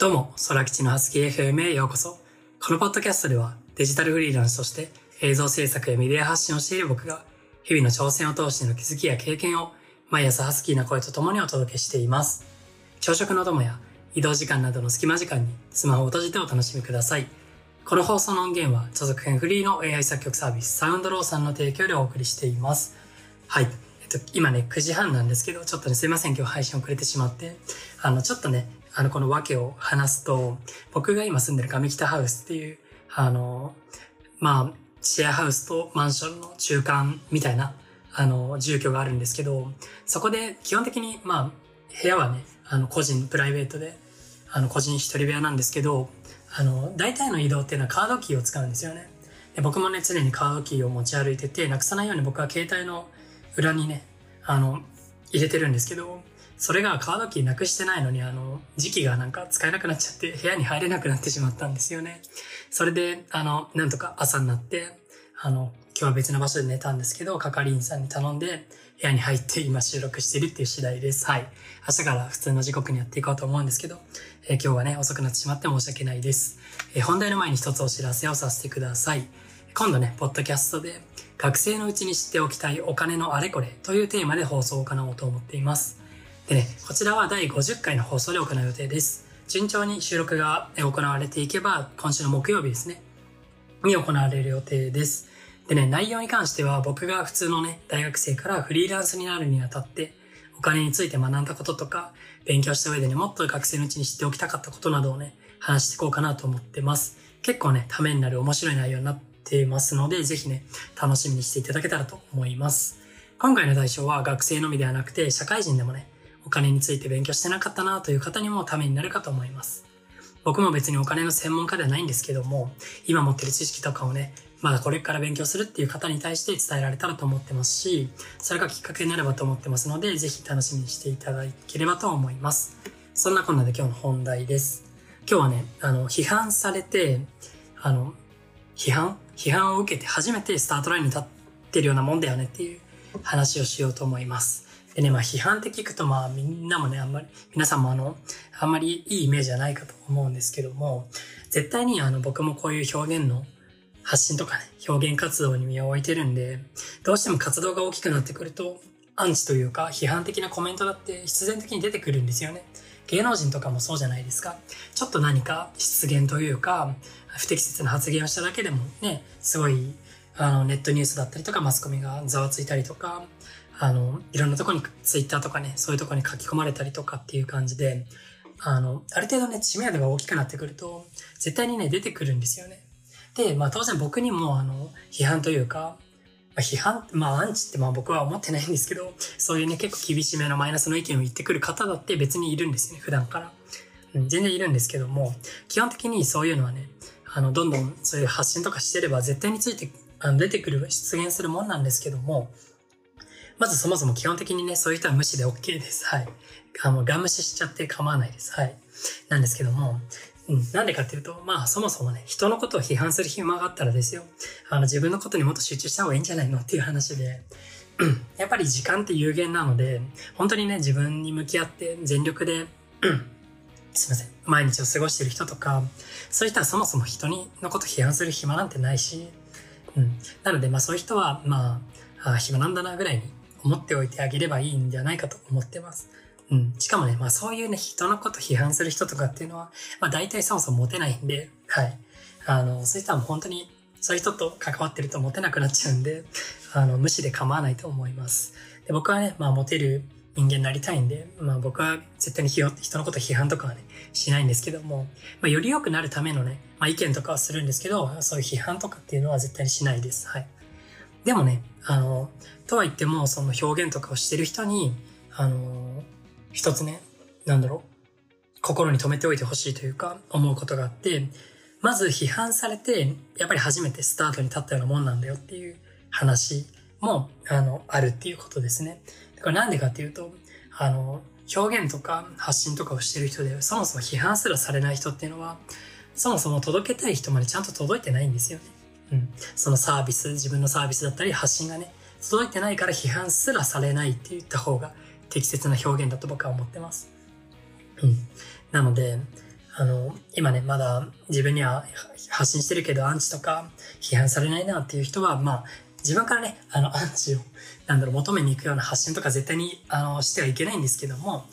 どうも、空吉のハスキー FM へようこそ。このポッドキャストではデジタルフリーランスとして映像制作やメディア発信をしている僕が日々の挑戦を通しての気づきや経験を毎朝ハスキーな声と共にお届けしています。朝食の友や移動時間などの隙間時間にスマホを閉じてお楽しみください。この放送の音源は著作権フリーの AI 作曲サービスサウンドローさんの提供でお送りしています。はい。えっと、今ね、9時半なんですけど、ちょっとね、すいません、今日配信遅れてしまって、あの、ちょっとね、あの、この訳を話すと、僕が今住んでる上北ハウスっていう、あの、まあ、シェアハウスとマンションの中間みたいな、あの、住居があるんですけど、そこで基本的に、まあ、部屋はね、あの、個人、プライベートで、あの、個人一人部屋なんですけど、あの、大体の移動っていうのはカードキーを使うんですよね。で僕もね、常にカードキーを持ち歩いてて、なくさないように僕は携帯の裏にね、あの、入れてるんですけど、それがカードキーなくしてないのに、あの、時期がなんか使えなくなっちゃって部屋に入れなくなってしまったんですよね。それで、あの、なんとか朝になって、あの、今日は別の場所で寝たんですけど、係員さんに頼んで、部屋に入って今収録してるっていう次第です。はい。明日から普通の時刻にやっていこうと思うんですけど、えー、今日はね、遅くなってしまって申し訳ないです。えー、本題の前に一つお知らせをさせてください。今度ね、ポッドキャストで、学生のうちに知っておきたいお金のあれこれというテーマで放送を行おうと思っています。でね、こちらは第50回の放送で行う予定です。順調に収録が行われていけば、今週の木曜日ですね、に行われる予定です。でね、内容に関しては僕が普通のね、大学生からフリーランスになるにあたって、お金について学んだこととか、勉強した上でね、もっと学生のうちに知っておきたかったことなどをね、話していこうかなと思ってます。結構ね、ためになる面白い内容になってますので、ぜひね、楽しみにしていただけたらと思います。今回の対象は学生のみではなくて、社会人でもね、お金について勉強してなかったなという方にもためになるかと思います。僕も別にお金の専門家ではないんですけども、今持ってる知識とかをね、まだこれから勉強するっていう方に対して伝えられたらと思ってますし、それがきっかけになればと思ってますので、ぜひ楽しみにしていただければと思います。そんなこんなで今日の本題です。今日はね、あの、批判されて、あの、批判？批判を受けて初めてスタートラインに立ってるようなもんだよねっていう話をしようと思います。でね、まあ批判って聞くとまあみんなもね、あんまり、皆さんもあの、あんまりいいイメージじゃないかと思うんですけども、絶対にあの僕もこういう表現の発信とかね、表現活動に身を置いてるんで、どうしても活動が大きくなってくると、アンチというか批判的なコメントだって必然的に出てくるんですよね。芸能人とかもそうじゃないですか。ちょっと何か失言というか、不適切な発言をしただけでもね、すごい、あの、ネットニュースだったりとかマスコミがざわついたりとか、あの、いろんなとこに、ツイッターとかね、そういうとこに書き込まれたりとかっていう感じで、あの、ある程度ね、知名度が大きくなってくると、絶対にね、出てくるんですよね。で、まあ当然僕にも、あの、批判というか、まあ、批判、まあアンチってまあ僕は思ってないんですけど、そういうね、結構厳しめのマイナスの意見を言ってくる方だって別にいるんですよね、普段から。うん、全然いるんですけども、基本的にそういうのはね、あの、どんどんそういう発信とかしてれば絶対について、あの、出てくる、出現するもんなんですけども、まずそもそも基本的にね、そういう人は無視で OK です。はい。あの、ガン無視しちゃって構わないです。はい。なんですけども、うん、なんでかっていうと、まあそもそもね、人のことを批判する暇があったらですよ、あの自分のことにもっと集中した方がいいんじゃないのっていう話で、うんやっぱり時間って有限なので、本当にね、自分に向き合って全力で、すいません、毎日を過ごしてる人とか、そういう人はそもそも人にのこと批判する暇なんてないし、うん。なので、まあそういう人は、まあ、あ暇なんだなぐらいに思っておいてあげればいいんじゃないかと思ってます。うん。しかもね、まあそういうね、人のこと批判する人とかっていうのは、まあ大体そもそもモテないんで、はい。あの、そういう人はもう本当に、そういう人と関わってるとモテなくなっちゃうんで、あの、無視で構わないと思います。で僕はね、まあモテる人間になりたいんで、まあ僕は絶対に人のこと批判とかはね、しないんですけども、まあより良くなるためのね、まあ意見とかはするんですけど、そういう批判とかっていうのは絶対にしないです。はい。でもね、あの、とは言っても、その表現とかをしてる人に、あの、一つね、なんだろう、心に留めておいてほしいというか、思うことがあって、まず批判されて、やっぱり初めてスタートに立ったようなもんなんだよっていう話も、あの、あるっていうことですね。だからなんでかっていうと、あの、表現とか発信とかをしてる人で、そもそも批判すらされない人っていうのは、そもそも届けたい人までちゃんと届いてないんですよね。うん、そのサービス、自分のサービスだったり発信がね、届いてないから批判すらされないって言った方が適切な表現だと僕は思ってます。うん。なので、あの、今ね、まだ自分には発信してるけど、アンチとか批判されないなっていう人は、まあ、自分からね、あの、アンチを、なんだろう、求めに行くような発信とか絶対に、あの、してはいけないんですけども、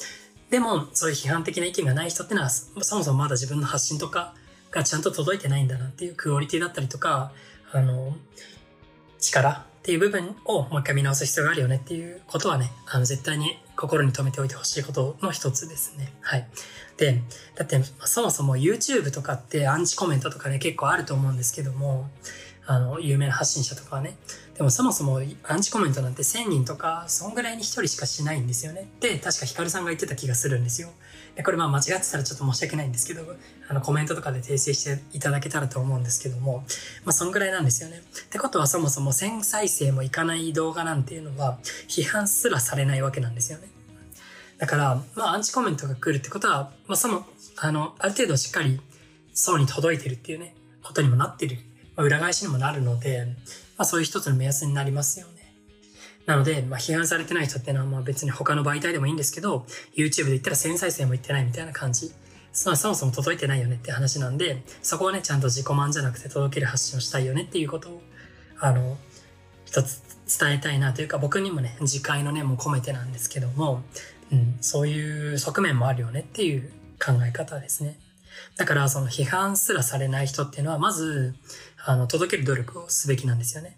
でも、そういう批判的な意見がない人ってのは、そもそもまだ自分の発信とかがちゃんと届いてないんだなっていうクオリティだったりとか、あの、力っていう部分をもう一回見直す必要があるよねっていうことはね、あの、絶対に心に留めておいてほしいことの一つですね。はい。で、だって、そもそも YouTube とかってアンチコメントとかね、結構あると思うんですけども、あの、有名な発信者とかはね。でもそもそもアンチコメントなんて1000人とか、そんぐらいに1人しかしないんですよね。で、確かヒカルさんが言ってた気がするんですよ。で、これまあ間違ってたらちょっと申し訳ないんですけど、あの、コメントとかで訂正していただけたらと思うんですけども、まあそんぐらいなんですよね。ってことはそもそも1000再生もいかない動画なんていうのは、批判すらされないわけなんですよね。だから、まあアンチコメントが来るってことは、まあその、あの、ある程度しっかり層に届いてるっていうね、ことにもなってるまあ、裏返しにもなるので、まあそういう一つの目安になりますよね。なので、まあ批判されてない人ってのはまあ別に他の媒体でもいいんですけど、YouTube で言ったら1000再生もいってないみたいな感じ。そもそも届いてないよねって話なんで、そこをね、ちゃんと自己満じゃなくて届ける発信をしたいよねっていうことを、あの、一つ伝えたいなというか、僕にもね、次回のね、も込めてなんですけども、うん、そういう側面もあるよねっていう考え方ですね。だから、その批判すらされない人っていうのは、まず、あの、届ける努力をすべきなんですよね。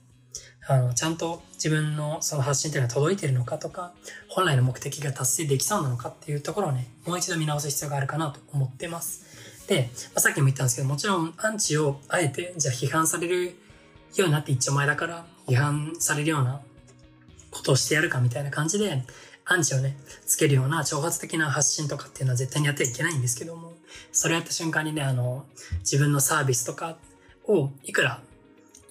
あの、ちゃんと自分のその発信っていうのは届いてるのかとか、本来の目的が達成できそうなのかっていうところをね、もう一度見直す必要があるかなと思ってます。で、まあ、さっきも言ったんですけど、もちろんアンチをあえて、じゃあ批判されるようになって一丁前だから、批判されるようなことをしてやるかみたいな感じで、アンチをね、つけるような挑発的な発信とかっていうのは絶対にやってはいけないんですけども、それやった瞬間にね、あの、自分のサービスとかをいくら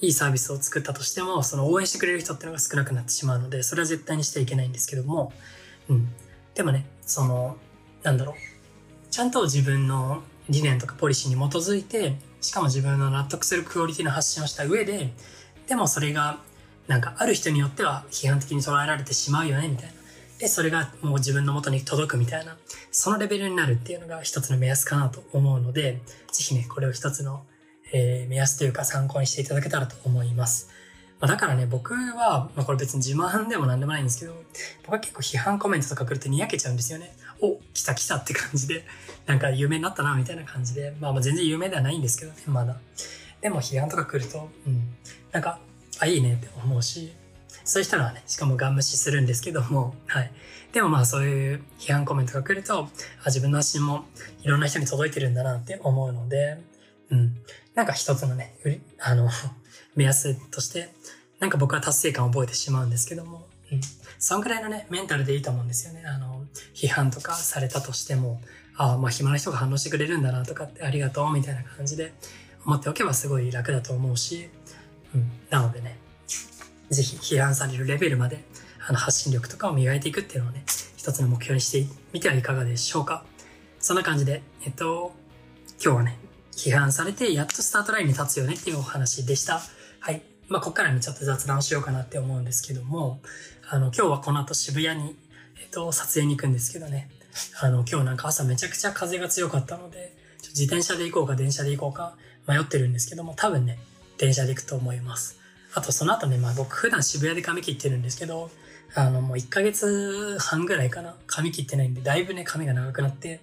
いいサービスを作ったとしても、その応援してくれる人っていうのが少なくなってしまうので、それは絶対にしてはいけないんですけども、うん。でもね、その、なんだろう。ちゃんと自分の理念とかポリシーに基づいて、しかも自分の納得するクオリティの発信をした上で、でもそれが、なんかある人によっては批判的に捉えられてしまうよね、みたいな。で、それがもう自分の元に届くみたいな、そのレベルになるっていうのが一つの目安かなと思うので、ぜひね、これを一つのえー、目安というか参考にしていただけたらと思います。まあ、だからね、僕は、まあ、これ別に自慢でも何でもないんですけど、僕は結構批判コメントとか来るとにやけちゃうんですよね。お、来た来たって感じで、なんか有名になったな、みたいな感じで、まあまあ全然有名ではないんですけどね、まだ。でも批判とか来ると、うん、なんか、あ、いいねって思うし、そういう人はね、しかもガン無視するんですけども、はい。でもまあそういう批判コメントが来ると、あ自分の発信もいろんな人に届いてるんだなって思うので、うん。なんか一つのね、あの、目安として、なんか僕は達成感を覚えてしまうんですけども、うん。そんくらいのね、メンタルでいいと思うんですよね。あの、批判とかされたとしても、ああ、まあ暇な人が反応してくれるんだなとかってありがとうみたいな感じで思っておけばすごい楽だと思うし、ぜひ批判されるレベルまで、あの、発信力とかを磨いていくっていうのをね、一つの目標にしてみてはいかがでしょうか。そんな感じで、えっと、今日はね、批判されて、やっとスタートラインに立つよねっていうお話でした。はい。まあ、こっからね、ちょっと雑談をしようかなって思うんですけども、あの、今日はこの後渋谷に、えっと、撮影に行くんですけどね、あの、今日なんか朝めちゃくちゃ風が強かったので、自転車で行こうか電車で行こうか迷ってるんですけども、多分ね、電車で行くと思います。あと、その後ね、まあ僕普段渋谷で髪切ってるんですけど、あの、もう1ヶ月半ぐらいかな、髪切ってないんで、だいぶね、髪が長くなって、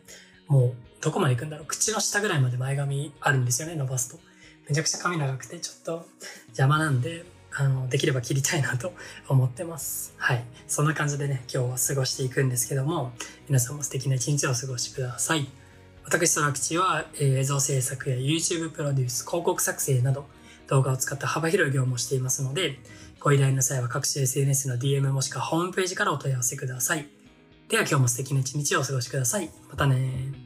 もう、どこまで行くんだろう口の下ぐらいまで前髪あるんですよね、伸ばすと。めちゃくちゃ髪長くて、ちょっと邪魔なんで、あの、できれば切りたいなと 思ってます。はい。そんな感じでね、今日は過ごしていくんですけども、皆さんも素敵な一日をお過ごしください。私、ソラクチは、えー、映像制作や YouTube プロデュース、広告作成など、動画を使った幅広い業務をしていますので、ご依頼の際は各種 SNS の DM もしくはホームページからお問い合わせください。では今日も素敵な一日をお過ごしください。またね